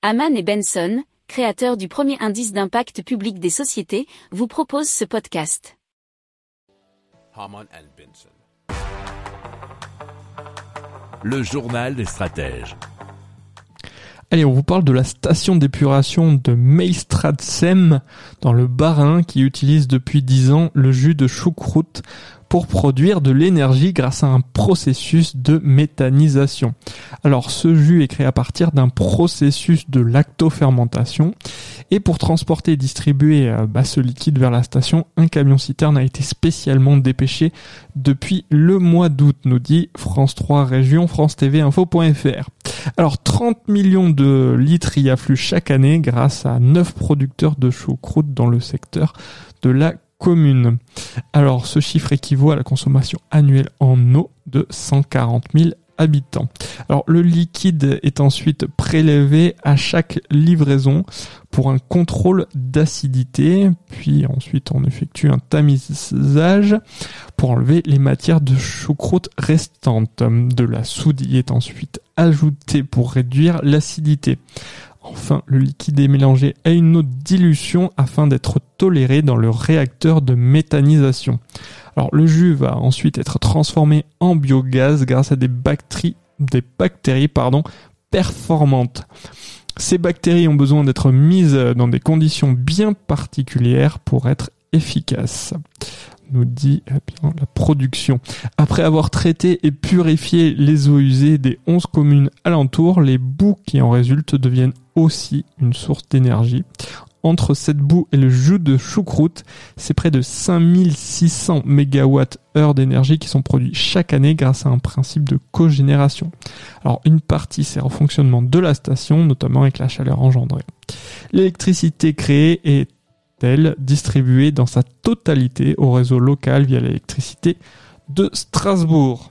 Haman et Benson, créateurs du premier indice d'impact public des sociétés, vous proposent ce podcast. Haman and Benson. Le journal des stratèges. Allez, on vous parle de la station d'épuration de Meilstradsem dans le Bas-Rhin qui utilise depuis 10 ans le jus de choucroute pour produire de l'énergie grâce à un processus de méthanisation. Alors ce jus est créé à partir d'un processus de lactofermentation et pour transporter et distribuer euh, bah, ce liquide vers la station, un camion citerne a été spécialement dépêché depuis le mois d'août, nous dit France 3 Région, France TV Info.fr. Alors 30 millions de litres y affluent chaque année grâce à 9 producteurs de choucroute dans le secteur de la commune. Alors ce chiffre équivaut à la consommation annuelle en eau de 140 000 Alors le liquide est ensuite prélevé à chaque livraison pour un contrôle d'acidité, puis ensuite on effectue un tamisage pour enlever les matières de choucroute restantes. De la soude y est ensuite ajoutée pour réduire l'acidité. Enfin, le liquide est mélangé à une de dilution afin d'être toléré dans le réacteur de méthanisation. Alors le jus va ensuite être transformé en biogaz grâce à des bactéries, performantes. Ces bactéries ont besoin d'être mises dans des conditions bien particulières pour être efficaces nous dit eh la production. Après avoir traité et purifié les eaux usées des 11 communes alentours, les boues qui en résultent deviennent aussi une source d'énergie. Entre cette boue et le jus de choucroute, c'est près de 5600 MWh d'énergie qui sont produits chaque année grâce à un principe de cogénération. Alors une partie sert au fonctionnement de la station, notamment avec la chaleur engendrée. L'électricité créée est elle distribuée dans sa totalité au réseau local via l'électricité de Strasbourg?